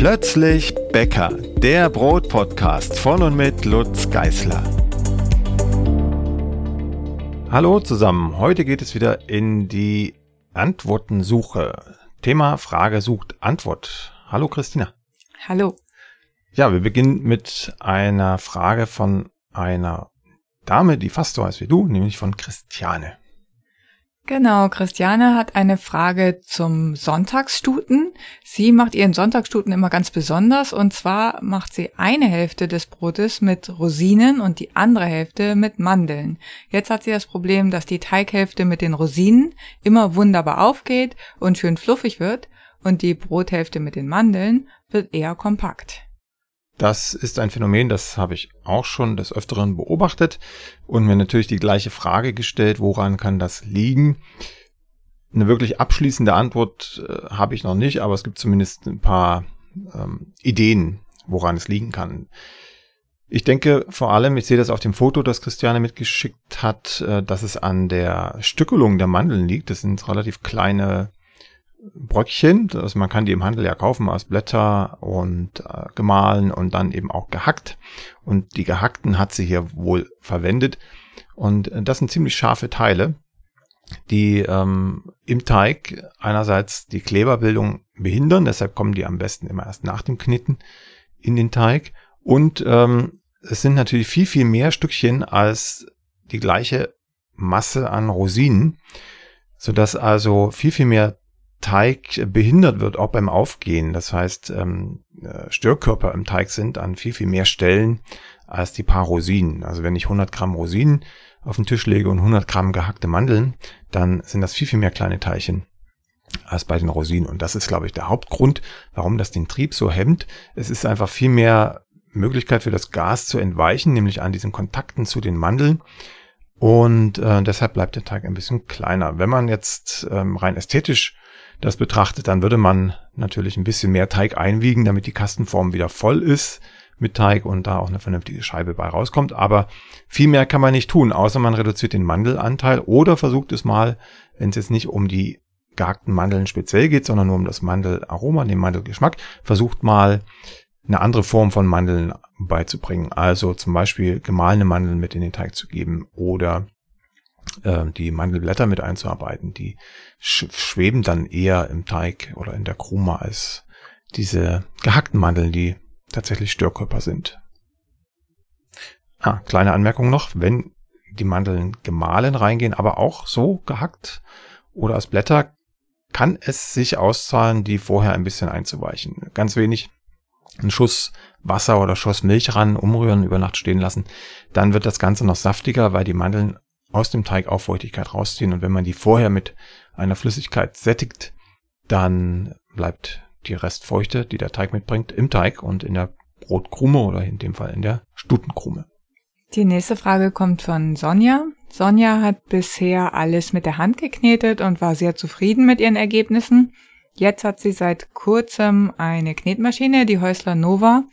Plötzlich Bäcker, der Brotpodcast von und mit Lutz Geißler. Hallo zusammen, heute geht es wieder in die Antwortensuche. Thema Frage sucht Antwort. Hallo Christina. Hallo. Ja, wir beginnen mit einer Frage von einer Dame, die fast so heißt wie du, nämlich von Christiane. Genau, Christiane hat eine Frage zum Sonntagsstuten. Sie macht ihren Sonntagsstuten immer ganz besonders und zwar macht sie eine Hälfte des Brotes mit Rosinen und die andere Hälfte mit Mandeln. Jetzt hat sie das Problem, dass die Teighälfte mit den Rosinen immer wunderbar aufgeht und schön fluffig wird und die Brothälfte mit den Mandeln wird eher kompakt. Das ist ein Phänomen, das habe ich auch schon des Öfteren beobachtet und mir natürlich die gleiche Frage gestellt, woran kann das liegen? Eine wirklich abschließende Antwort äh, habe ich noch nicht, aber es gibt zumindest ein paar ähm, Ideen, woran es liegen kann. Ich denke vor allem, ich sehe das auf dem Foto, das Christiane mitgeschickt hat, äh, dass es an der Stückelung der Mandeln liegt. Das sind relativ kleine Bröckchen. Also man kann die im Handel ja kaufen aus Blätter und äh, gemahlen und dann eben auch gehackt. Und die gehackten hat sie hier wohl verwendet. Und äh, das sind ziemlich scharfe Teile, die ähm, im Teig einerseits die Kleberbildung behindern. Deshalb kommen die am besten immer erst nach dem Knitten in den Teig. Und ähm, es sind natürlich viel, viel mehr Stückchen als die gleiche Masse an Rosinen, sodass also viel, viel mehr Teig behindert wird, auch beim Aufgehen. Das heißt, ähm, äh, Störkörper im Teig sind an viel, viel mehr Stellen als die paar Rosinen. Also wenn ich 100 Gramm Rosinen auf den Tisch lege und 100 Gramm gehackte Mandeln, dann sind das viel, viel mehr kleine Teilchen als bei den Rosinen. Und das ist, glaube ich, der Hauptgrund, warum das den Trieb so hemmt. Es ist einfach viel mehr Möglichkeit für das Gas zu entweichen, nämlich an diesen Kontakten zu den Mandeln. Und äh, deshalb bleibt der Teig ein bisschen kleiner. Wenn man jetzt ähm, rein ästhetisch das betrachtet, dann würde man natürlich ein bisschen mehr Teig einwiegen, damit die Kastenform wieder voll ist mit Teig und da auch eine vernünftige Scheibe bei rauskommt. Aber viel mehr kann man nicht tun, außer man reduziert den Mandelanteil oder versucht es mal, wenn es jetzt nicht um die gehackten Mandeln speziell geht, sondern nur um das Mandelaroma, den Mandelgeschmack, versucht mal eine andere Form von Mandeln beizubringen. Also zum Beispiel gemahlene Mandeln mit in den Teig zu geben oder die Mandelblätter mit einzuarbeiten. Die sch schweben dann eher im Teig oder in der Krume als diese gehackten Mandeln, die tatsächlich Störkörper sind. Ah, kleine Anmerkung noch, wenn die Mandeln gemahlen reingehen, aber auch so gehackt oder als Blätter, kann es sich auszahlen, die vorher ein bisschen einzuweichen. Ganz wenig, ein Schuss Wasser oder Schuss Milch ran, umrühren, über Nacht stehen lassen. Dann wird das Ganze noch saftiger, weil die Mandeln aus dem Teig auch Feuchtigkeit rausziehen. Und wenn man die vorher mit einer Flüssigkeit sättigt, dann bleibt die Restfeuchte, die der Teig mitbringt, im Teig und in der Brotkrume oder in dem Fall in der Stutenkrume. Die nächste Frage kommt von Sonja. Sonja hat bisher alles mit der Hand geknetet und war sehr zufrieden mit ihren Ergebnissen. Jetzt hat sie seit kurzem eine Knetmaschine, die Häusler Nova,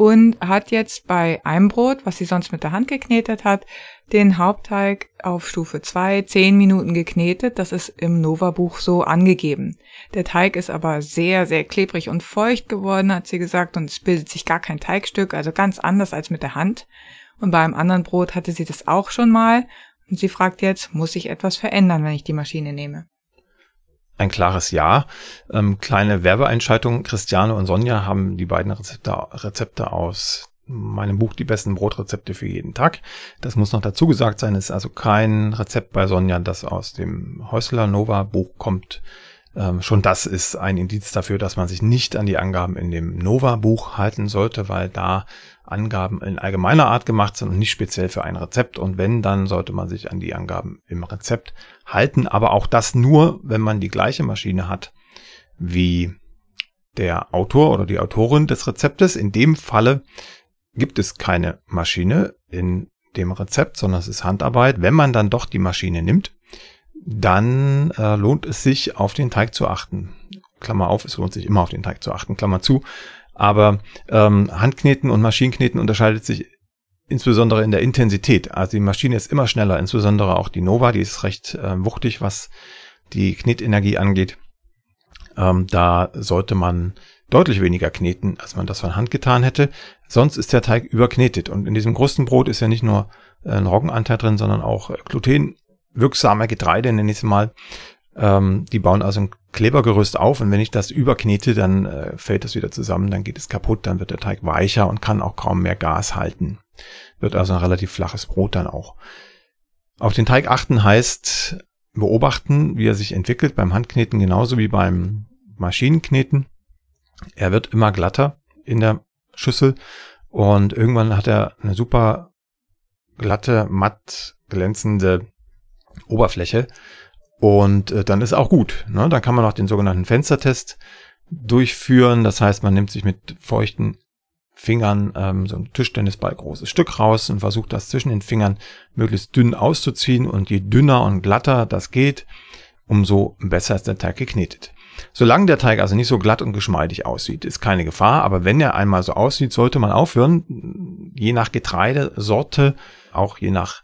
und hat jetzt bei einem Brot, was sie sonst mit der Hand geknetet hat, den Hauptteig auf Stufe 2 10 Minuten geknetet. Das ist im Nova-Buch so angegeben. Der Teig ist aber sehr, sehr klebrig und feucht geworden, hat sie gesagt, und es bildet sich gar kein Teigstück, also ganz anders als mit der Hand. Und bei einem anderen Brot hatte sie das auch schon mal. Und sie fragt jetzt, muss ich etwas verändern, wenn ich die Maschine nehme? Ein klares Ja. Ähm, kleine Werbeeinschaltung. Christiane und Sonja haben die beiden Rezepte, Rezepte aus meinem Buch Die besten Brotrezepte für jeden Tag. Das muss noch dazu gesagt sein. Es ist also kein Rezept bei Sonja, das aus dem Häusler Nova Buch kommt. Ähm, schon das ist ein Indiz dafür, dass man sich nicht an die Angaben in dem Nova Buch halten sollte, weil da Angaben in allgemeiner Art gemacht sind und nicht speziell für ein Rezept. Und wenn, dann sollte man sich an die Angaben im Rezept halten. Aber auch das nur, wenn man die gleiche Maschine hat wie der Autor oder die Autorin des Rezeptes. In dem Falle gibt es keine Maschine in dem Rezept, sondern es ist Handarbeit. Wenn man dann doch die Maschine nimmt, dann äh, lohnt es sich, auf den Teig zu achten. Klammer auf, es lohnt sich immer auf den Teig zu achten, Klammer zu. Aber ähm, Handkneten und Maschinenkneten unterscheidet sich insbesondere in der Intensität. Also die Maschine ist immer schneller, insbesondere auch die Nova, die ist recht äh, wuchtig, was die Knetenergie angeht. Ähm, da sollte man deutlich weniger kneten, als man das von Hand getan hätte. Sonst ist der Teig überknetet. Und in diesem Krustenbrot ist ja nicht nur äh, ein Roggenanteil drin, sondern auch glutenwirksame Getreide, nenne ich es mal. Ähm, die bauen also ein Klebergerüst auf und wenn ich das überknete, dann äh, fällt das wieder zusammen, dann geht es kaputt, dann wird der Teig weicher und kann auch kaum mehr Gas halten. Wird also ein relativ flaches Brot dann auch. Auf den Teig achten heißt beobachten, wie er sich entwickelt beim Handkneten genauso wie beim Maschinenkneten. Er wird immer glatter in der Schüssel und irgendwann hat er eine super glatte, matt glänzende Oberfläche und äh, dann ist auch gut. Ne? Dann kann man auch den sogenannten Fenstertest durchführen. Das heißt, man nimmt sich mit feuchten Fingern ähm, so ein Tischtennisball großes Stück raus und versucht das zwischen den Fingern möglichst dünn auszuziehen. Und je dünner und glatter das geht, umso besser ist der Teig geknetet. Solange der Teig also nicht so glatt und geschmeidig aussieht, ist keine Gefahr. Aber wenn er einmal so aussieht, sollte man aufhören. Je nach Getreidesorte, auch je nach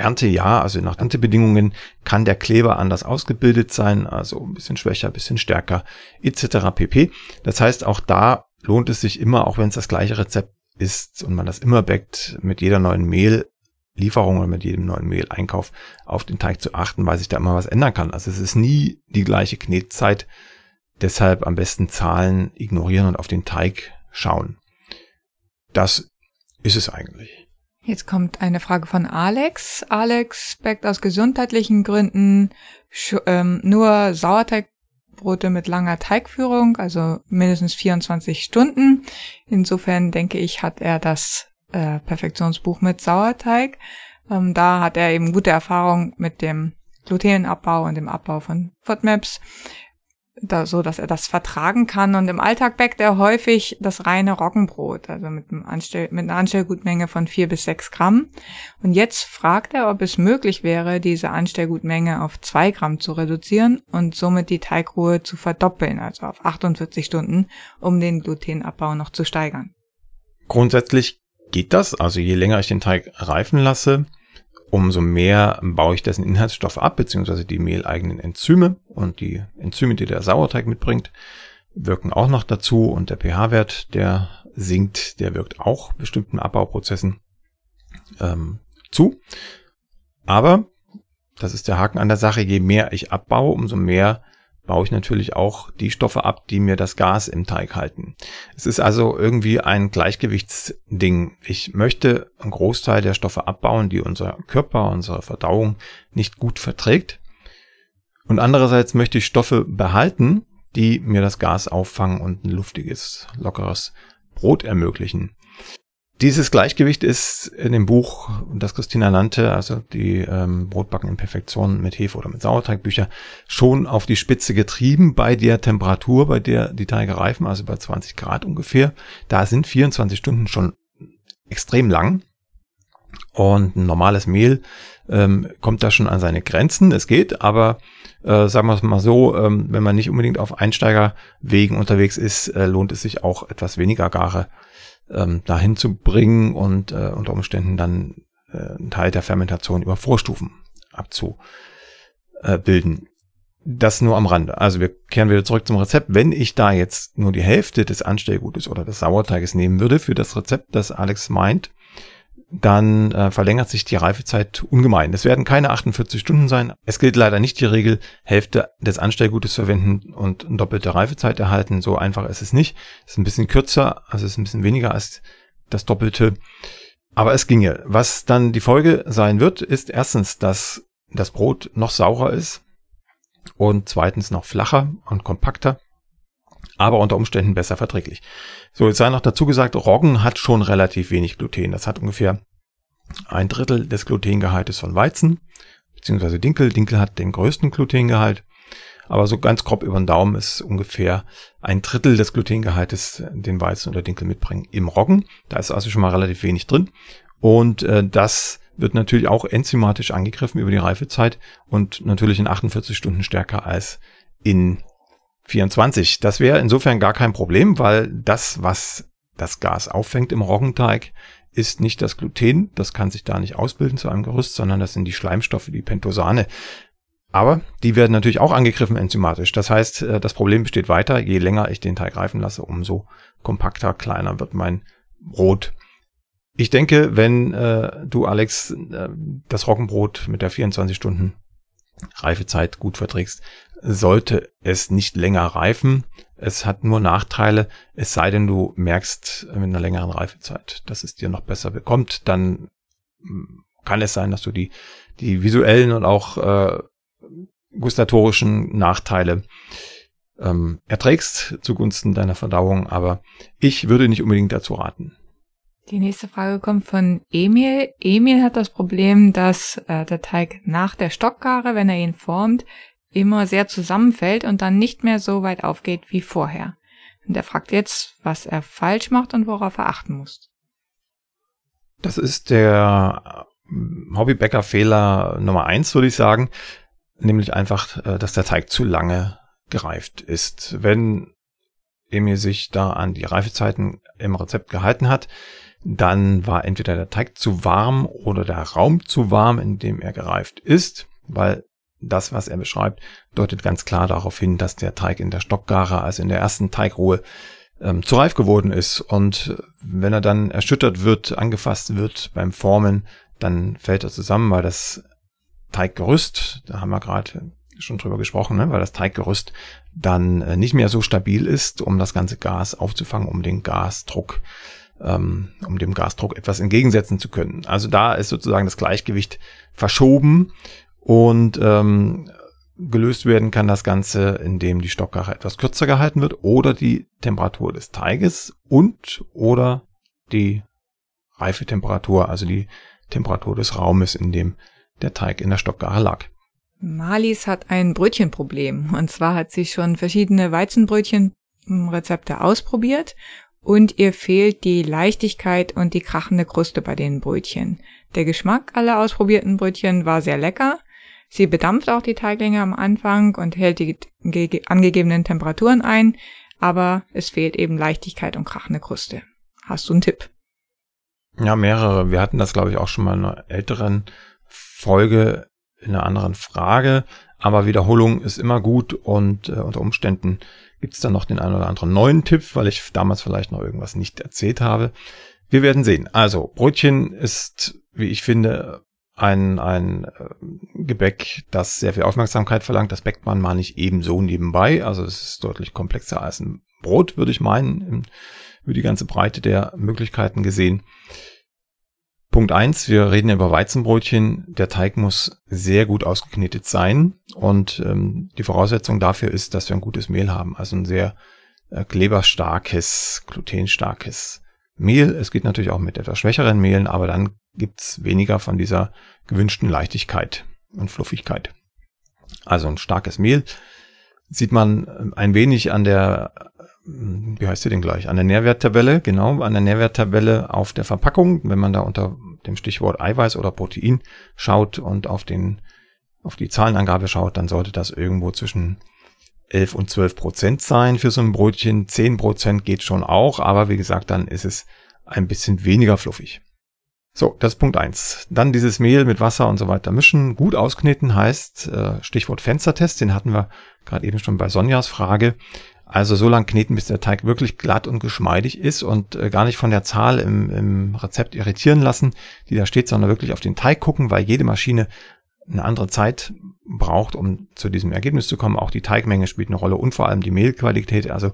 Erntejahr, also nach Erntebedingungen, kann der Kleber anders ausgebildet sein, also ein bisschen schwächer, ein bisschen stärker, etc. pp. Das heißt, auch da lohnt es sich immer, auch wenn es das gleiche Rezept ist und man das immer backt, mit jeder neuen Mehllieferung oder mit jedem neuen Mehleinkauf auf den Teig zu achten, weil sich da immer was ändern kann. Also es ist nie die gleiche Knetzeit. Deshalb am besten Zahlen ignorieren und auf den Teig schauen. Das ist es eigentlich. Jetzt kommt eine Frage von Alex. Alex backt aus gesundheitlichen Gründen ähm, nur Sauerteigbrote mit langer Teigführung, also mindestens 24 Stunden. Insofern denke ich, hat er das äh, Perfektionsbuch mit Sauerteig. Ähm, da hat er eben gute Erfahrung mit dem Glutenabbau und dem Abbau von FODMAPs da, so dass er das vertragen kann. Und im Alltag backt er häufig das reine Roggenbrot, also mit, einem Anstell mit einer Anstellgutmenge von vier bis sechs Gramm. Und jetzt fragt er, ob es möglich wäre, diese Anstellgutmenge auf zwei Gramm zu reduzieren und somit die Teigruhe zu verdoppeln, also auf 48 Stunden, um den Glutenabbau noch zu steigern. Grundsätzlich geht das. Also je länger ich den Teig reifen lasse, umso mehr baue ich dessen Inhaltsstoffe ab, beziehungsweise die mehleigenen Enzyme und die Enzyme, die der Sauerteig mitbringt, wirken auch noch dazu und der pH-Wert, der sinkt, der wirkt auch bestimmten Abbauprozessen ähm, zu. Aber, das ist der Haken an der Sache, je mehr ich abbaue, umso mehr baue ich natürlich auch die Stoffe ab, die mir das Gas im Teig halten. Es ist also irgendwie ein Gleichgewichtsding. Ich möchte einen Großteil der Stoffe abbauen, die unser Körper, unsere Verdauung nicht gut verträgt. Und andererseits möchte ich Stoffe behalten, die mir das Gas auffangen und ein luftiges, lockeres Brot ermöglichen. Dieses Gleichgewicht ist in dem Buch, das Christina nannte, also die ähm, Brotbacken in Perfektion mit Hefe oder mit Sauerteigbücher, schon auf die Spitze getrieben bei der Temperatur, bei der die Teige reifen, also bei 20 Grad ungefähr. Da sind 24 Stunden schon extrem lang. Und ein normales Mehl ähm, kommt da schon an seine Grenzen. Es geht, aber äh, sagen wir es mal so, ähm, wenn man nicht unbedingt auf Einsteigerwegen unterwegs ist, äh, lohnt es sich auch etwas weniger gare ähm, dahin zu bringen und äh, unter Umständen dann äh, einen Teil der Fermentation über Vorstufen abzubilden. Das nur am Rande. Also wir kehren wieder zurück zum Rezept. Wenn ich da jetzt nur die Hälfte des Anstellgutes oder des Sauerteiges nehmen würde für das Rezept, das Alex meint, dann äh, verlängert sich die Reifezeit ungemein. Es werden keine 48 Stunden sein. Es gilt leider nicht die Regel, Hälfte des Anstellgutes verwenden und doppelte Reifezeit erhalten. So einfach ist es nicht. Es ist ein bisschen kürzer, also es ist ein bisschen weniger als das Doppelte. Aber es ginge. Was dann die Folge sein wird, ist erstens, dass das Brot noch saurer ist und zweitens noch flacher und kompakter aber unter Umständen besser verträglich. So, jetzt sei noch dazu gesagt, Roggen hat schon relativ wenig Gluten. Das hat ungefähr ein Drittel des Glutengehaltes von Weizen, beziehungsweise Dinkel. Dinkel hat den größten Glutengehalt. Aber so ganz grob über den Daumen ist ungefähr ein Drittel des Glutengehaltes, den Weizen oder Dinkel mitbringen, im Roggen. Da ist also schon mal relativ wenig drin. Und äh, das wird natürlich auch enzymatisch angegriffen über die Reifezeit und natürlich in 48 Stunden stärker als in 24. Das wäre insofern gar kein Problem, weil das, was das Gas auffängt im Roggenteig, ist nicht das Gluten, das kann sich da nicht ausbilden zu einem Gerüst, sondern das sind die Schleimstoffe, die Pentosane. Aber die werden natürlich auch angegriffen enzymatisch. Das heißt, äh, das Problem besteht weiter. Je länger ich den Teig reifen lasse, umso kompakter, kleiner wird mein Brot. Ich denke, wenn äh, du, Alex, äh, das Roggenbrot mit der 24 Stunden Reifezeit gut verträgst, sollte es nicht länger reifen. Es hat nur Nachteile, es sei denn, du merkst mit einer längeren Reifezeit, dass es dir noch besser bekommt, dann hm, kann es sein, dass du die, die visuellen und auch äh, gustatorischen Nachteile ähm, erträgst zugunsten deiner Verdauung, aber ich würde nicht unbedingt dazu raten. Die nächste Frage kommt von Emil. Emil hat das Problem, dass äh, der Teig nach der Stockgare, wenn er ihn formt, immer sehr zusammenfällt und dann nicht mehr so weit aufgeht wie vorher. Und er fragt jetzt, was er falsch macht und worauf er achten muss. Das ist der Hobbybäcker-Fehler Nummer eins, würde ich sagen. Nämlich einfach, äh, dass der Teig zu lange gereift ist. Wenn Emil sich da an die Reifezeiten im Rezept gehalten hat, dann war entweder der Teig zu warm oder der Raum zu warm, in dem er gereift ist, weil das, was er beschreibt, deutet ganz klar darauf hin, dass der Teig in der Stockgare, also in der ersten Teigruhe, ähm, zu reif geworden ist. Und wenn er dann erschüttert wird, angefasst wird beim Formen, dann fällt er zusammen, weil das Teiggerüst, da haben wir gerade schon drüber gesprochen, ne, weil das Teiggerüst dann äh, nicht mehr so stabil ist, um das ganze Gas aufzufangen, um den Gasdruck ähm, um dem Gasdruck etwas entgegensetzen zu können. Also da ist sozusagen das Gleichgewicht verschoben und ähm, gelöst werden kann das Ganze, indem die Stockgare etwas kürzer gehalten wird oder die Temperatur des Teiges und oder die Reifetemperatur, also die Temperatur des Raumes, in dem der Teig in der Stockgare lag. Marlies hat ein Brötchenproblem. Und zwar hat sie schon verschiedene Weizenbrötchenrezepte ausprobiert und ihr fehlt die Leichtigkeit und die krachende Kruste bei den Brötchen. Der Geschmack aller ausprobierten Brötchen war sehr lecker. Sie bedampft auch die Teiglinge am Anfang und hält die angegebenen Temperaturen ein, aber es fehlt eben Leichtigkeit und krachende Kruste. Hast du einen Tipp? Ja, mehrere. Wir hatten das, glaube ich, auch schon mal in einer älteren Folge in einer anderen Frage. Aber Wiederholung ist immer gut und äh, unter Umständen gibt es dann noch den einen oder anderen neuen Tipp, weil ich damals vielleicht noch irgendwas nicht erzählt habe. Wir werden sehen. Also, Brötchen ist, wie ich finde, ein, ein äh, Gebäck, das sehr viel Aufmerksamkeit verlangt. Das bäckt man mal nicht ebenso nebenbei. Also es ist deutlich komplexer als ein Brot, würde ich meinen, über die ganze Breite der Möglichkeiten gesehen. Punkt eins: wir reden über Weizenbrötchen. Der Teig muss sehr gut ausgeknetet sein und ähm, die Voraussetzung dafür ist, dass wir ein gutes Mehl haben, also ein sehr äh, kleberstarkes, glutenstarkes Mehl. Es geht natürlich auch mit etwas schwächeren Mehlen, aber dann gibt's weniger von dieser gewünschten Leichtigkeit und Fluffigkeit. Also ein starkes Mehl sieht man ähm, ein wenig an der wie heißt sie denn gleich? An der Nährwerttabelle, genau, an der Nährwerttabelle auf der Verpackung, wenn man da unter dem Stichwort Eiweiß oder Protein schaut und auf den, auf die Zahlenangabe schaut, dann sollte das irgendwo zwischen 11 und 12 Prozent sein für so ein Brötchen. 10 Prozent geht schon auch, aber wie gesagt, dann ist es ein bisschen weniger fluffig. So, das ist Punkt eins. Dann dieses Mehl mit Wasser und so weiter mischen. Gut auskneten heißt, äh, Stichwort Fenstertest, den hatten wir gerade eben schon bei Sonjas Frage. Also so lang kneten, bis der Teig wirklich glatt und geschmeidig ist und äh, gar nicht von der Zahl im, im Rezept irritieren lassen, die da steht, sondern wirklich auf den Teig gucken, weil jede Maschine eine andere Zeit braucht, um zu diesem Ergebnis zu kommen. Auch die Teigmenge spielt eine Rolle und vor allem die Mehlqualität. Also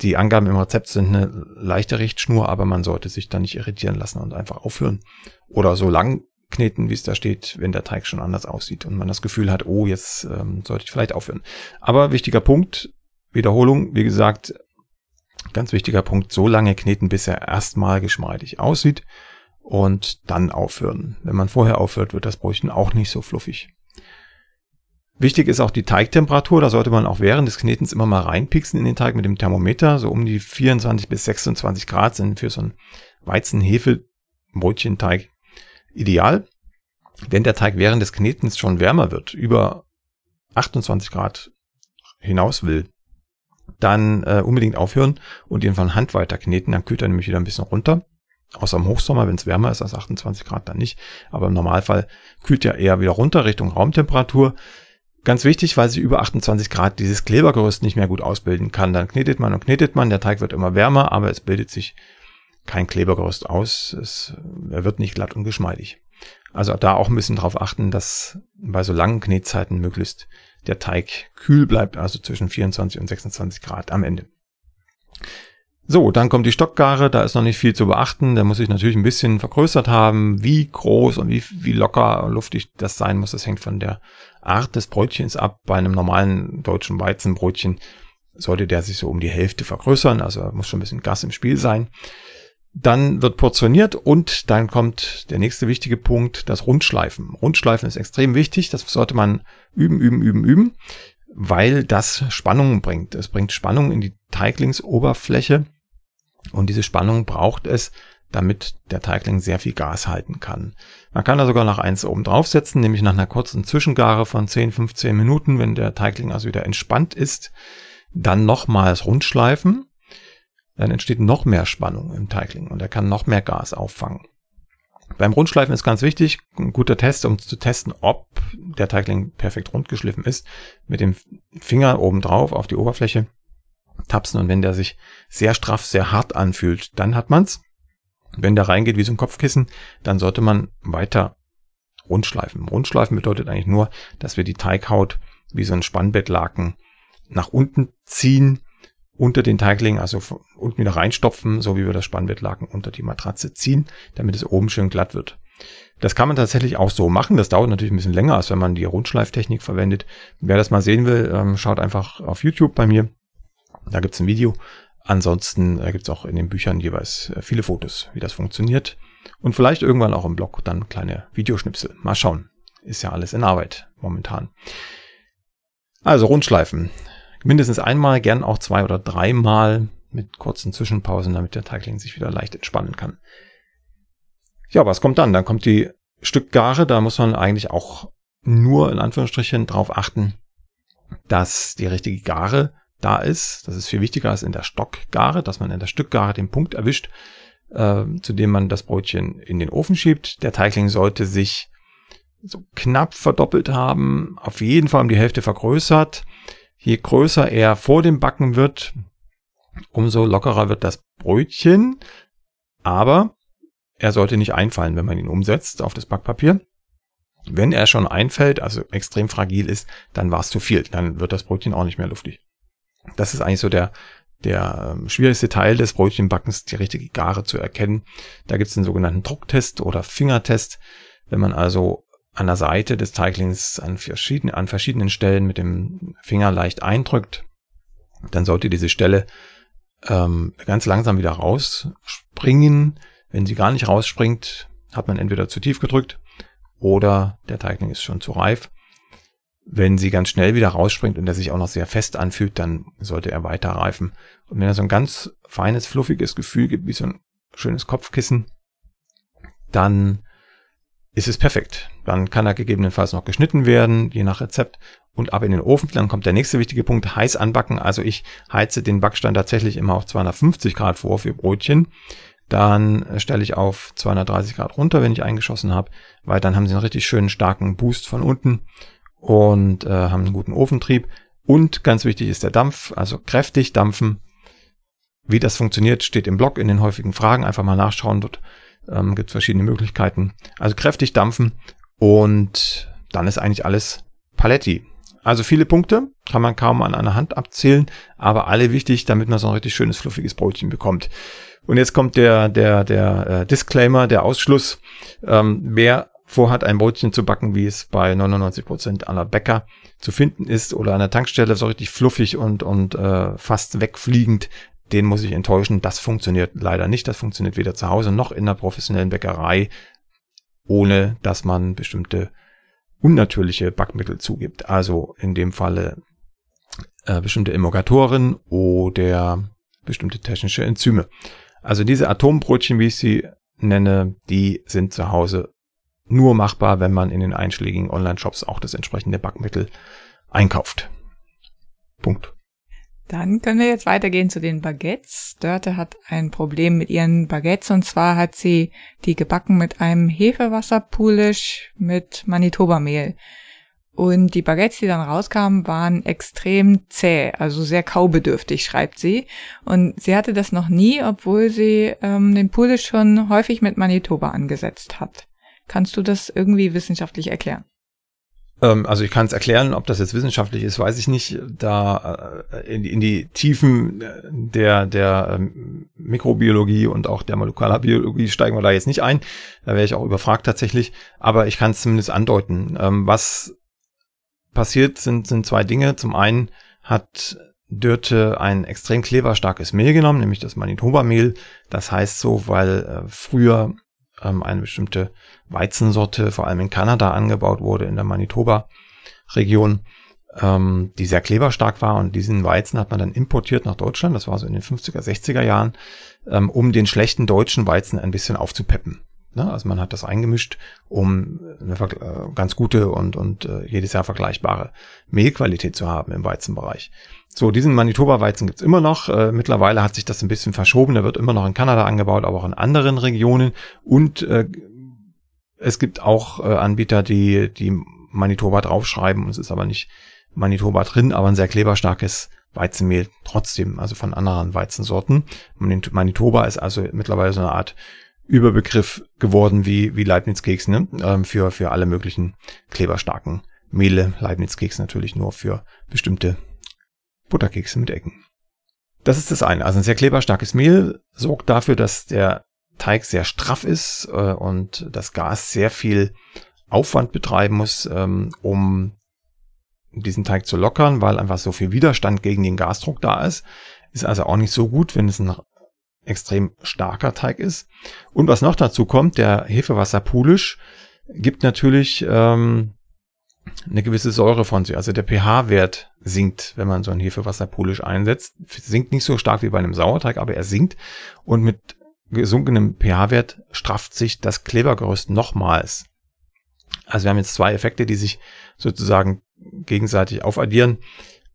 die Angaben im Rezept sind eine leichte Richtschnur, aber man sollte sich da nicht irritieren lassen und einfach aufhören. Oder so lang kneten, wie es da steht, wenn der Teig schon anders aussieht und man das Gefühl hat, oh, jetzt ähm, sollte ich vielleicht aufhören. Aber wichtiger Punkt, Wiederholung, wie gesagt, ganz wichtiger Punkt, so lange kneten, bis er erstmal geschmeidig aussieht und dann aufhören. Wenn man vorher aufhört, wird das Brötchen auch nicht so fluffig. Wichtig ist auch die Teigtemperatur, da sollte man auch während des Knetens immer mal reinpixen in den Teig mit dem Thermometer, so um die 24 bis 26 Grad sind für so ein Weizen-Hefe-Brötchenteig ideal. Wenn der Teig während des Knetens schon wärmer wird, über 28 Grad hinaus will, dann äh, unbedingt aufhören und ihn von Hand weiter kneten. Dann kühlt er nämlich wieder ein bisschen runter. Außer im Hochsommer, wenn es wärmer ist als 28 Grad, dann nicht. Aber im Normalfall kühlt er eher wieder runter Richtung Raumtemperatur. Ganz wichtig, weil sie über 28 Grad dieses Klebergerüst nicht mehr gut ausbilden kann. Dann knetet man und knetet man, der Teig wird immer wärmer, aber es bildet sich kein Klebergerüst aus. Es, er wird nicht glatt und geschmeidig. Also da auch ein bisschen drauf achten, dass bei so langen Knetzeiten möglichst der Teig kühl bleibt, also zwischen 24 und 26 Grad am Ende. So, dann kommt die Stockgare, da ist noch nicht viel zu beachten. Da muss ich natürlich ein bisschen vergrößert haben. Wie groß und wie, wie locker luftig das sein muss, das hängt von der Art des Brötchens ab. Bei einem normalen deutschen Weizenbrötchen sollte der sich so um die Hälfte vergrößern, also muss schon ein bisschen Gas im Spiel sein. Dann wird portioniert und dann kommt der nächste wichtige Punkt, das Rundschleifen. Rundschleifen ist extrem wichtig, das sollte man üben, üben, üben, üben, weil das Spannung bringt. Es bringt Spannung in die Teiglingsoberfläche und diese Spannung braucht es, damit der Teigling sehr viel Gas halten kann. Man kann da sogar noch eins oben draufsetzen, nämlich nach einer kurzen Zwischengare von 10, 15 Minuten, wenn der Teigling also wieder entspannt ist, dann nochmals rundschleifen dann entsteht noch mehr Spannung im Teigling und er kann noch mehr Gas auffangen. Beim Rundschleifen ist ganz wichtig, ein guter Test, um zu testen, ob der Teigling perfekt rundgeschliffen ist, mit dem Finger oben drauf auf die Oberfläche tapsen und wenn der sich sehr straff, sehr hart anfühlt, dann hat man's. Wenn der reingeht wie so ein Kopfkissen, dann sollte man weiter rundschleifen. Rundschleifen bedeutet eigentlich nur, dass wir die Teighaut wie so ein Spannbettlaken nach unten ziehen unter den Teigling, also unten wieder reinstopfen, so wie wir das Spannbettlaken unter die Matratze ziehen, damit es oben schön glatt wird. Das kann man tatsächlich auch so machen. Das dauert natürlich ein bisschen länger, als wenn man die Rundschleiftechnik verwendet. Wer das mal sehen will, ähm, schaut einfach auf YouTube bei mir. Da gibt's ein Video. Ansonsten äh, gibt's auch in den Büchern jeweils äh, viele Fotos, wie das funktioniert. Und vielleicht irgendwann auch im Blog dann kleine Videoschnipsel. Mal schauen. Ist ja alles in Arbeit momentan. Also Rundschleifen mindestens einmal, gern auch zwei oder dreimal mit kurzen Zwischenpausen, damit der Teigling sich wieder leicht entspannen kann. Ja, was kommt dann? Dann kommt die Stückgare, da muss man eigentlich auch nur in Anführungsstrichen darauf achten, dass die richtige Gare da ist. Das ist viel wichtiger als in der Stockgare, dass man in der Stückgare den Punkt erwischt, äh, zu dem man das Brötchen in den Ofen schiebt. Der Teigling sollte sich so knapp verdoppelt haben, auf jeden Fall um die Hälfte vergrößert. Je größer er vor dem Backen wird, umso lockerer wird das Brötchen. Aber er sollte nicht einfallen, wenn man ihn umsetzt auf das Backpapier. Wenn er schon einfällt, also extrem fragil ist, dann war es zu viel. Dann wird das Brötchen auch nicht mehr luftig. Das ist eigentlich so der, der ähm, schwierigste Teil des Brötchenbackens, die richtige Gare zu erkennen. Da gibt es den sogenannten Drucktest oder Fingertest. Wenn man also an der Seite des Teiglings an verschiedenen, an verschiedenen Stellen mit dem Finger leicht eindrückt, dann sollte diese Stelle ähm, ganz langsam wieder rausspringen. Wenn sie gar nicht rausspringt, hat man entweder zu tief gedrückt oder der Teigling ist schon zu reif. Wenn sie ganz schnell wieder rausspringt und er sich auch noch sehr fest anfühlt, dann sollte er weiter reifen. Und wenn er so ein ganz feines, fluffiges Gefühl gibt, wie so ein schönes Kopfkissen, dann ist es perfekt. Dann kann er gegebenenfalls noch geschnitten werden, je nach Rezept, und ab in den Ofen. Dann kommt der nächste wichtige Punkt, heiß anbacken. Also ich heize den Backstein tatsächlich immer auf 250 Grad vor für Brötchen. Dann stelle ich auf 230 Grad runter, wenn ich eingeschossen habe, weil dann haben sie einen richtig schönen starken Boost von unten und äh, haben einen guten Ofentrieb. Und ganz wichtig ist der Dampf, also kräftig dampfen. Wie das funktioniert, steht im Blog in den häufigen Fragen. Einfach mal nachschauen. Dort ähm, gibt verschiedene Möglichkeiten. Also kräftig dampfen und dann ist eigentlich alles Paletti. Also viele Punkte, kann man kaum an einer Hand abzählen, aber alle wichtig, damit man so ein richtig schönes, fluffiges Brötchen bekommt. Und jetzt kommt der, der, der äh, Disclaimer, der Ausschluss. Ähm, wer vorhat, ein Brötchen zu backen, wie es bei 99 Prozent aller Bäcker zu finden ist oder an der Tankstelle so richtig fluffig und, und äh, fast wegfliegend, den muss ich enttäuschen. Das funktioniert leider nicht. Das funktioniert weder zu Hause noch in der professionellen Bäckerei, ohne dass man bestimmte unnatürliche Backmittel zugibt. Also in dem Falle äh, bestimmte Emulgatoren oder bestimmte technische Enzyme. Also diese Atombrötchen, wie ich sie nenne, die sind zu Hause nur machbar, wenn man in den einschlägigen Online-Shops auch das entsprechende Backmittel einkauft. Punkt. Dann können wir jetzt weitergehen zu den Baguettes. Dörte hat ein Problem mit ihren Baguettes und zwar hat sie die gebacken mit einem Hefewasserpoolish mit Manitoba-Mehl. Und die Baguettes, die dann rauskamen, waren extrem zäh, also sehr kaubedürftig, schreibt sie. Und sie hatte das noch nie, obwohl sie ähm, den Pulish schon häufig mit Manitoba angesetzt hat. Kannst du das irgendwie wissenschaftlich erklären? Ähm, also ich kann es erklären, ob das jetzt wissenschaftlich ist, weiß ich nicht. Da äh, in, in, die Tiefen der, der ähm, Mikrobiologie und auch der Molekularbiologie steigen wir da jetzt nicht ein. Da wäre ich auch überfragt tatsächlich. Aber ich kann es zumindest andeuten. Ähm, was passiert, sind, sind zwei Dinge. Zum einen hat Dörte ein extrem kleberstarkes Mehl genommen, nämlich das Manitoba-Mehl. Das heißt so, weil äh, früher ähm, eine bestimmte Weizensorte vor allem in Kanada angebaut wurde, in der Manitoba-Region, ähm, die sehr kleberstark war. Und diesen Weizen hat man dann importiert nach Deutschland, das war so in den 50er, 60er Jahren, ähm, um den schlechten deutschen Weizen ein bisschen aufzupeppen. Ne? Also man hat das eingemischt, um eine äh, ganz gute und, und äh, jedes Jahr vergleichbare Mehlqualität zu haben im Weizenbereich. So, diesen Manitoba-Weizen gibt's immer noch. Äh, mittlerweile hat sich das ein bisschen verschoben. Der wird immer noch in Kanada angebaut, aber auch in anderen Regionen. Und äh, es gibt auch äh, Anbieter, die, die Manitoba draufschreiben. Es ist aber nicht Manitoba drin, aber ein sehr kleberstarkes Weizenmehl trotzdem, also von anderen Weizensorten. Manitoba ist also mittlerweile so eine Art Überbegriff geworden wie, wie Leibniz-Keks, ne? Ähm, für, für alle möglichen kleberstarken Mehle. Leibniz-Keks natürlich nur für bestimmte Butterkekse mit Ecken. Das ist das eine. Also ein sehr kleberstarkes Mehl sorgt dafür, dass der Teig sehr straff ist äh, und das Gas sehr viel Aufwand betreiben muss, ähm, um diesen Teig zu lockern, weil einfach so viel Widerstand gegen den Gasdruck da ist. Ist also auch nicht so gut, wenn es ein extrem starker Teig ist. Und was noch dazu kommt, der Hefewasserpulisch gibt natürlich ähm, eine gewisse Säure von sich. Also der pH-Wert sinkt, wenn man so ein Hefewasser polisch einsetzt. Sinkt nicht so stark wie bei einem Sauerteig, aber er sinkt. Und mit gesunkenem pH-Wert strafft sich das Klebergerüst nochmals. Also wir haben jetzt zwei Effekte, die sich sozusagen gegenseitig aufaddieren.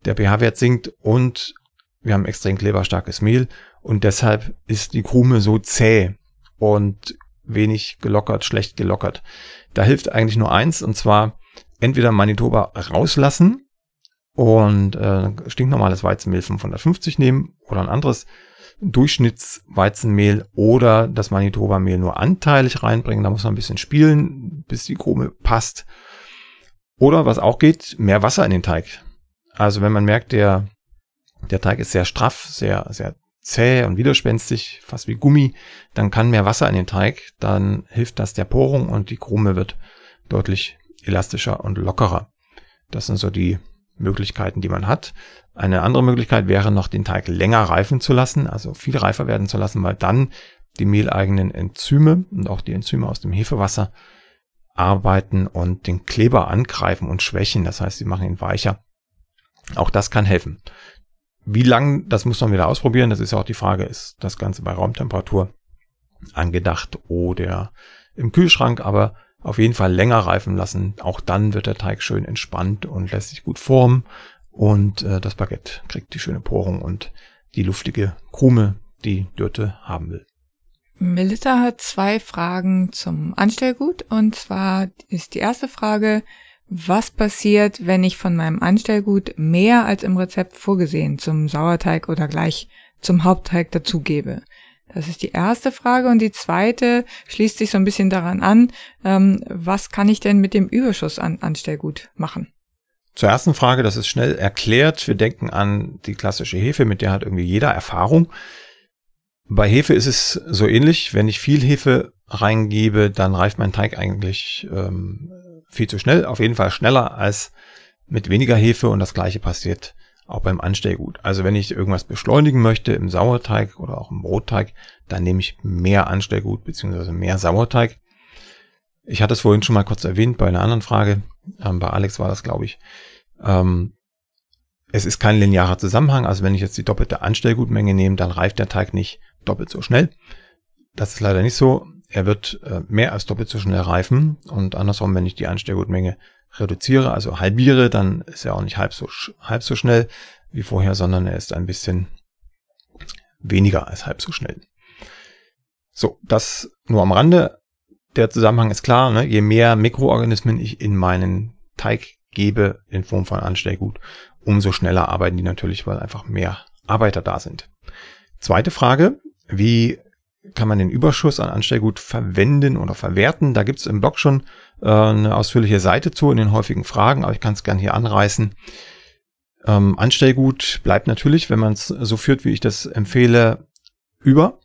Der pH-Wert sinkt und wir haben extrem kleberstarkes Mehl und deshalb ist die Krume so zäh und wenig gelockert, schlecht gelockert. Da hilft eigentlich nur eins und zwar entweder Manitoba rauslassen und äh, stinknormales Weizenmehl 550 nehmen oder ein anderes Durchschnittsweizenmehl oder das Manitoba-Mehl nur anteilig reinbringen. Da muss man ein bisschen spielen, bis die Krume passt. Oder was auch geht, mehr Wasser in den Teig. Also wenn man merkt, der, der Teig ist sehr straff, sehr, sehr zäh und widerspenstig, fast wie Gummi, dann kann mehr Wasser in den Teig, dann hilft das der Porung und die Krume wird deutlich elastischer und lockerer. Das sind so die Möglichkeiten, die man hat. Eine andere Möglichkeit wäre noch, den Teig länger reifen zu lassen, also viel reifer werden zu lassen, weil dann die mehleigenen Enzyme und auch die Enzyme aus dem Hefewasser arbeiten und den Kleber angreifen und schwächen. Das heißt, sie machen ihn weicher. Auch das kann helfen. Wie lang, das muss man wieder ausprobieren. Das ist auch die Frage, ist das Ganze bei Raumtemperatur angedacht oder im Kühlschrank, aber auf jeden Fall länger reifen lassen. Auch dann wird der Teig schön entspannt und lässt sich gut formen. Und äh, das Baguette kriegt die schöne Porung und die luftige Krume, die Dürte haben will. Melissa hat zwei Fragen zum Anstellgut. Und zwar ist die erste Frage, was passiert, wenn ich von meinem Anstellgut mehr als im Rezept vorgesehen zum Sauerteig oder gleich zum Hauptteig dazugebe? Das ist die erste Frage. Und die zweite schließt sich so ein bisschen daran an, ähm, was kann ich denn mit dem Überschuss an Anstellgut machen? Zur ersten Frage, das ist schnell erklärt. Wir denken an die klassische Hefe, mit der hat irgendwie jeder Erfahrung. Bei Hefe ist es so ähnlich. Wenn ich viel Hefe reingebe, dann reift mein Teig eigentlich ähm, viel zu schnell. Auf jeden Fall schneller als mit weniger Hefe und das gleiche passiert auch beim Anstellgut. Also wenn ich irgendwas beschleunigen möchte im Sauerteig oder auch im Brotteig, dann nehme ich mehr Anstellgut bzw. mehr Sauerteig. Ich hatte es vorhin schon mal kurz erwähnt bei einer anderen Frage. Ähm, bei Alex war das, glaube ich. Ähm, es ist kein linearer Zusammenhang. Also wenn ich jetzt die doppelte Anstellgutmenge nehme, dann reift der Teig nicht doppelt so schnell. Das ist leider nicht so. Er wird äh, mehr als doppelt so schnell reifen. Und andersrum, wenn ich die Anstellgutmenge reduziere, also halbiere, dann ist er auch nicht halb so, halb so schnell wie vorher, sondern er ist ein bisschen weniger als halb so schnell. So, das nur am Rande. Der Zusammenhang ist klar, ne? je mehr Mikroorganismen ich in meinen Teig gebe in Form von Anstellgut, umso schneller arbeiten die natürlich, weil einfach mehr Arbeiter da sind. Zweite Frage, wie kann man den Überschuss an Anstellgut verwenden oder verwerten? Da gibt es im Blog schon äh, eine ausführliche Seite zu in den häufigen Fragen, aber ich kann es gerne hier anreißen. Ähm, Anstellgut bleibt natürlich, wenn man es so führt, wie ich das empfehle, über.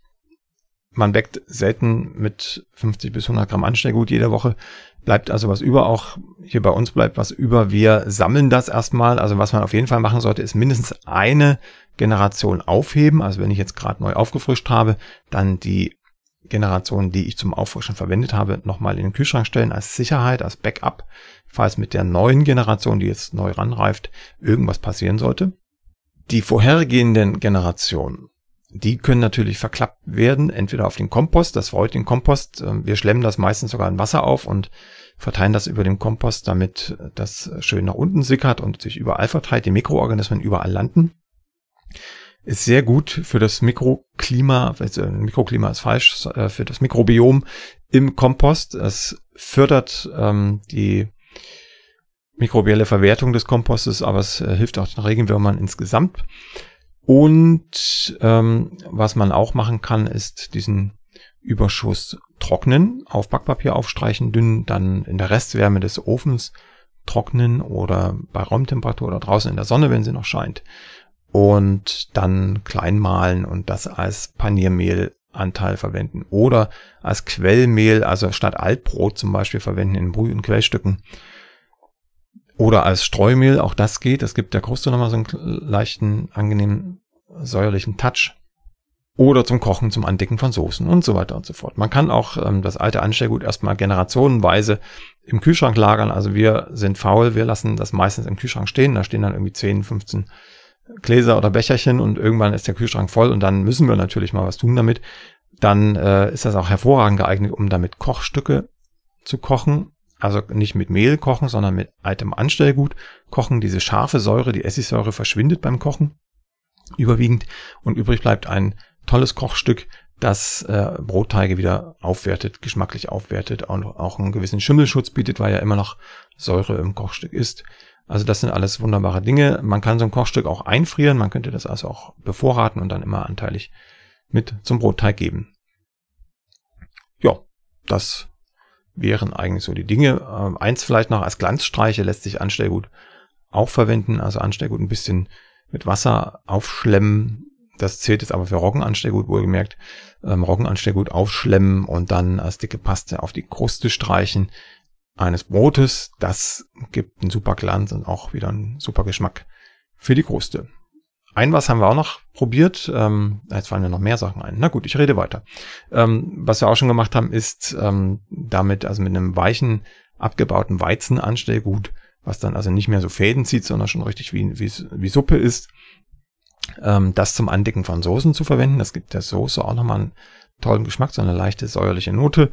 Man weckt selten mit 50 bis 100 Gramm Anstellgut jede Woche. Bleibt also was über. Auch hier bei uns bleibt was über. Wir sammeln das erstmal. Also was man auf jeden Fall machen sollte, ist mindestens eine Generation aufheben. Also wenn ich jetzt gerade neu aufgefrischt habe, dann die Generation, die ich zum Auffrischen verwendet habe, nochmal in den Kühlschrank stellen als Sicherheit, als Backup, falls mit der neuen Generation, die jetzt neu ranreift, irgendwas passieren sollte. Die vorhergehenden Generationen, die können natürlich verklappt werden, entweder auf den Kompost, das freut den Kompost. Ähm, wir schlemmen das meistens sogar in Wasser auf und verteilen das über den Kompost, damit das schön nach unten sickert und sich überall verteilt, die Mikroorganismen überall landen ist sehr gut für das Mikroklima, also Mikroklima ist falsch, äh, für das Mikrobiom im Kompost. Es fördert ähm, die mikrobielle Verwertung des Kompostes, aber es äh, hilft auch den Regenwürmern insgesamt. Und ähm, was man auch machen kann, ist diesen Überschuss trocknen, auf Backpapier aufstreichen, dünn, dann in der Restwärme des Ofens trocknen oder bei Raumtemperatur oder draußen in der Sonne, wenn sie noch scheint und dann klein mahlen und das als Paniermehlanteil verwenden oder als Quellmehl, also statt Altbrot zum Beispiel verwenden in Brüh- und Quellstücken oder als Streumehl, auch das geht. Das gibt der Kruste nochmal so einen leichten, angenehmen, säuerlichen Touch. Oder zum Kochen, zum Andicken von Soßen und so weiter und so fort. Man kann auch ähm, das alte Anstellgut erstmal generationenweise im Kühlschrank lagern. Also wir sind faul, wir lassen das meistens im Kühlschrank stehen. Da stehen dann irgendwie 10, 15 Gläser oder Becherchen und irgendwann ist der Kühlschrank voll und dann müssen wir natürlich mal was tun damit. Dann äh, ist das auch hervorragend geeignet, um damit Kochstücke zu kochen. Also nicht mit Mehl kochen, sondern mit altem Anstellgut kochen. Diese scharfe Säure, die Essigsäure verschwindet beim Kochen überwiegend und übrig bleibt ein tolles Kochstück, das äh, Brotteige wieder aufwertet, geschmacklich aufwertet und auch einen gewissen Schimmelschutz bietet, weil ja immer noch Säure im Kochstück ist. Also das sind alles wunderbare Dinge. Man kann so ein Kochstück auch einfrieren. Man könnte das also auch bevorraten und dann immer anteilig mit zum Brotteig geben. Ja, das wären eigentlich so die Dinge. Ähm, eins vielleicht noch als Glanzstreiche lässt sich Anstellgut auch verwenden. Also Anstellgut ein bisschen mit Wasser aufschlemmen. Das zählt jetzt aber für Roggenanstellgut wohlgemerkt. Ähm, Roggenanstellgut aufschlemmen und dann als dicke Paste auf die Kruste streichen eines Brotes. Das gibt einen super Glanz und auch wieder einen super Geschmack für die Kruste. Ein was haben wir auch noch probiert. Ähm, jetzt fallen mir noch mehr Sachen ein. Na gut, ich rede weiter. Ähm, was wir auch schon gemacht haben, ist ähm, damit, also mit einem weichen, abgebauten Weizenanstellgut, was dann also nicht mehr so Fäden zieht, sondern schon richtig wie, wie, wie Suppe ist, ähm, das zum Andicken von Soßen zu verwenden. Das gibt der Soße auch nochmal einen tollen Geschmack, so eine leichte säuerliche Note.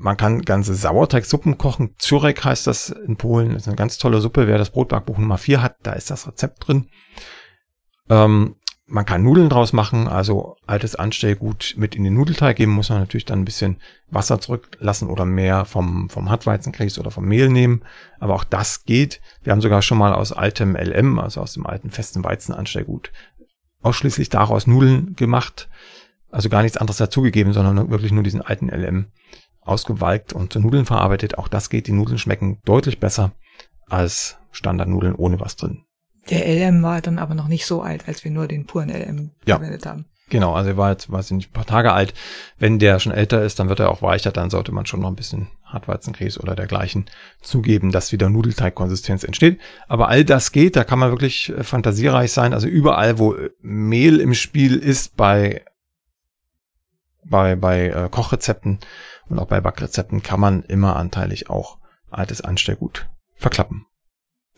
Man kann ganze Sauerteigsuppen kochen. Zurek heißt das in Polen. Das ist eine ganz tolle Suppe. Wer das Brotbackbuch Nummer 4 hat, da ist das Rezept drin. Ähm, man kann Nudeln draus machen, also altes Anstellgut mit in den Nudelteig geben, muss man natürlich dann ein bisschen Wasser zurücklassen oder mehr vom, vom Hartweizengrieß oder vom Mehl nehmen. Aber auch das geht. Wir haben sogar schon mal aus altem LM, also aus dem alten festen Weizenanstellgut, ausschließlich daraus Nudeln gemacht. Also gar nichts anderes dazugegeben, sondern wirklich nur diesen alten LM ausgewalkt und zu Nudeln verarbeitet. Auch das geht. Die Nudeln schmecken deutlich besser als Standardnudeln ohne was drin. Der LM war dann aber noch nicht so alt, als wir nur den puren LM ja. verwendet haben. Genau, also er war jetzt, weiß ich nicht, ein paar Tage alt. Wenn der schon älter ist, dann wird er auch weicher, dann sollte man schon noch ein bisschen Hartweizenkäse oder dergleichen zugeben, dass wieder Nudelteigkonsistenz entsteht. Aber all das geht, da kann man wirklich äh, fantasiereich sein. Also überall, wo Mehl im Spiel ist, bei, bei, bei äh, Kochrezepten, und auch bei Backrezepten kann man immer anteilig auch altes Anstellgut verklappen.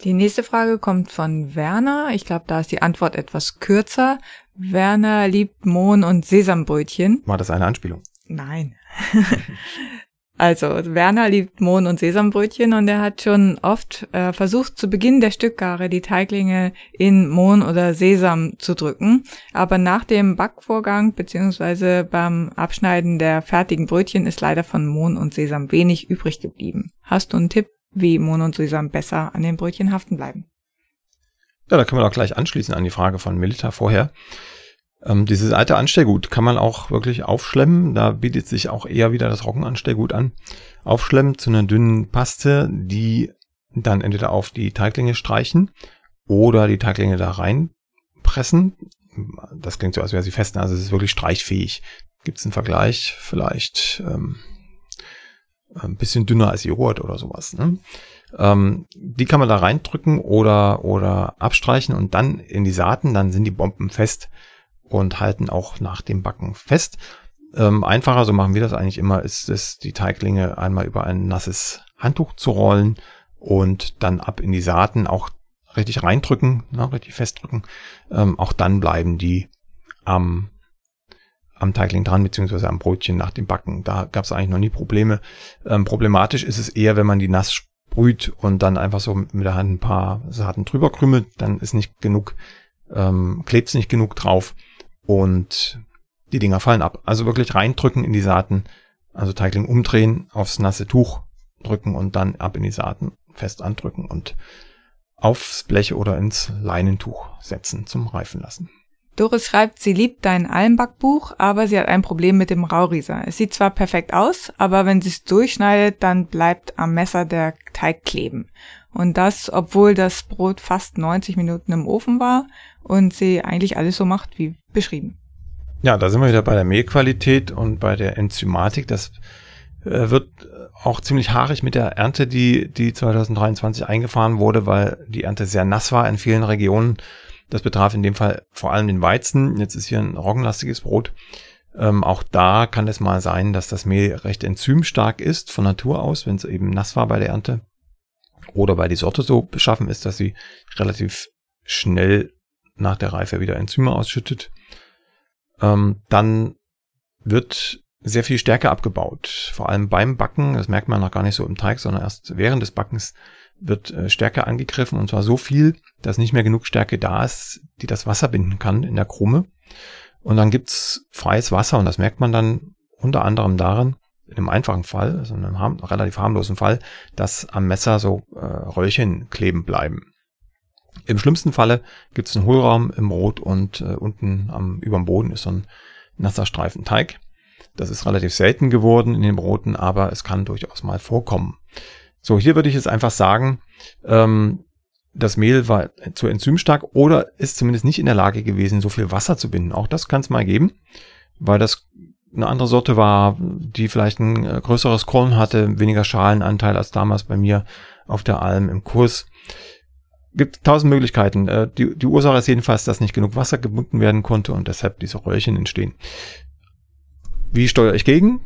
Die nächste Frage kommt von Werner. Ich glaube, da ist die Antwort etwas kürzer. Werner liebt Mohn- und Sesambrötchen. War das eine Anspielung? Nein. Also, Werner liebt Mohn- und Sesambrötchen und er hat schon oft äh, versucht, zu Beginn der Stückgare die Teiglinge in Mohn oder Sesam zu drücken. Aber nach dem Backvorgang beziehungsweise beim Abschneiden der fertigen Brötchen ist leider von Mohn und Sesam wenig übrig geblieben. Hast du einen Tipp, wie Mono und Sesam besser an den Brötchen haften bleiben. Ja, da können wir auch gleich anschließen an die Frage von Milita vorher. Ähm, dieses alte Anstellgut kann man auch wirklich aufschlemmen. Da bietet sich auch eher wieder das Roggenanstellgut an. Aufschlemmen zu einer dünnen Paste, die dann entweder auf die Teiglinge streichen oder die Teiglinge da reinpressen. Das klingt so, als wäre sie fest, also es ist wirklich streichfähig. Gibt es einen Vergleich? Vielleicht ähm, ein bisschen dünner als Joghurt oder sowas. Ne? Ähm, die kann man da reindrücken oder, oder abstreichen und dann in die Saaten, dann sind die Bomben fest und halten auch nach dem Backen fest. Ähm, einfacher, so machen wir das eigentlich immer, ist es, die Teiglinge einmal über ein nasses Handtuch zu rollen und dann ab in die Saaten auch richtig reindrücken, ne, richtig festdrücken. Ähm, auch dann bleiben die am, am Teigling dran, beziehungsweise am Brötchen nach dem Backen. Da gab es eigentlich noch nie Probleme. Ähm, problematisch ist es eher, wenn man die nass sprüht und dann einfach so mit der Hand ein paar Saaten drüber krümelt, dann ist nicht genug, ähm, klebt nicht genug drauf und die Dinger fallen ab. Also wirklich reindrücken in die Saaten, also Teigling umdrehen, aufs nasse Tuch drücken und dann ab in die Saaten fest andrücken und aufs Blech oder ins Leinentuch setzen zum Reifen lassen. Doris schreibt, sie liebt dein Almbackbuch, aber sie hat ein Problem mit dem Raurieser. Es sieht zwar perfekt aus, aber wenn sie es durchschneidet, dann bleibt am Messer der Teig kleben. Und das, obwohl das Brot fast 90 Minuten im Ofen war und sie eigentlich alles so macht wie beschrieben. Ja, da sind wir wieder bei der Mehlqualität und bei der Enzymatik. Das äh, wird auch ziemlich haarig mit der Ernte, die, die 2023 eingefahren wurde, weil die Ernte sehr nass war in vielen Regionen. Das betraf in dem Fall vor allem den Weizen. Jetzt ist hier ein roggenlastiges Brot. Ähm, auch da kann es mal sein, dass das Mehl recht enzymstark ist von Natur aus, wenn es eben nass war bei der Ernte. Oder weil die Sorte so beschaffen ist, dass sie relativ schnell nach der Reife wieder Enzyme ausschüttet. Ähm, dann wird sehr viel Stärke abgebaut. Vor allem beim Backen, das merkt man noch gar nicht so im Teig, sondern erst während des Backens wird äh, Stärke angegriffen und zwar so viel, dass nicht mehr genug Stärke da ist, die das Wasser binden kann in der Krume. Und dann gibt's freies Wasser und das merkt man dann unter anderem daran, in einem einfachen Fall, also in einem harm, relativ harmlosen Fall, dass am Messer so äh, Röllchen kleben bleiben. Im schlimmsten Falle gibt's einen Hohlraum im Brot und äh, unten am überm Boden ist so ein nasser Streifen Teig. Das ist relativ selten geworden in den Broten, aber es kann durchaus mal vorkommen. So, hier würde ich jetzt einfach sagen, ähm, das Mehl war zu enzymstark oder ist zumindest nicht in der Lage gewesen, so viel Wasser zu binden. Auch das kann es mal geben, weil das eine andere Sorte war, die vielleicht ein äh, größeres Korn hatte, weniger Schalenanteil als damals bei mir auf der Alm im Kurs. Gibt tausend Möglichkeiten. Äh, die, die Ursache ist jedenfalls, dass nicht genug Wasser gebunden werden konnte und deshalb diese Röllchen entstehen. Wie steuere ich gegen?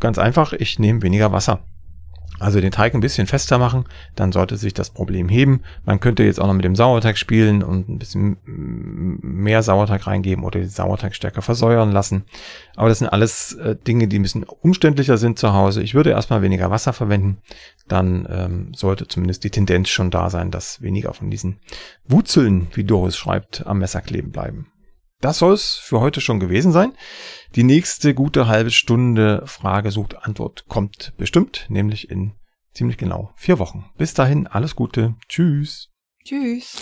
Ganz einfach, ich nehme weniger Wasser. Also den Teig ein bisschen fester machen, dann sollte sich das Problem heben. Man könnte jetzt auch noch mit dem Sauerteig spielen und ein bisschen mehr Sauerteig reingeben oder den Sauerteig stärker versäuern lassen. Aber das sind alles äh, Dinge, die ein bisschen umständlicher sind zu Hause. Ich würde erstmal weniger Wasser verwenden. Dann ähm, sollte zumindest die Tendenz schon da sein, dass weniger von diesen Wurzeln, wie Doris schreibt, am Messer kleben bleiben. Das soll es für heute schon gewesen sein. Die nächste gute halbe Stunde Frage sucht Antwort kommt bestimmt, nämlich in ziemlich genau vier Wochen. Bis dahin alles Gute. Tschüss. Tschüss.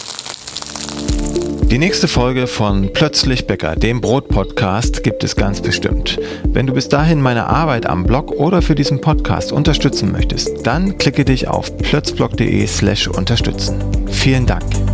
Die nächste Folge von Plötzlich Bäcker, dem Brot-Podcast, gibt es ganz bestimmt. Wenn du bis dahin meine Arbeit am Blog oder für diesen Podcast unterstützen möchtest, dann klicke dich auf plötzblog.de slash unterstützen. Vielen Dank.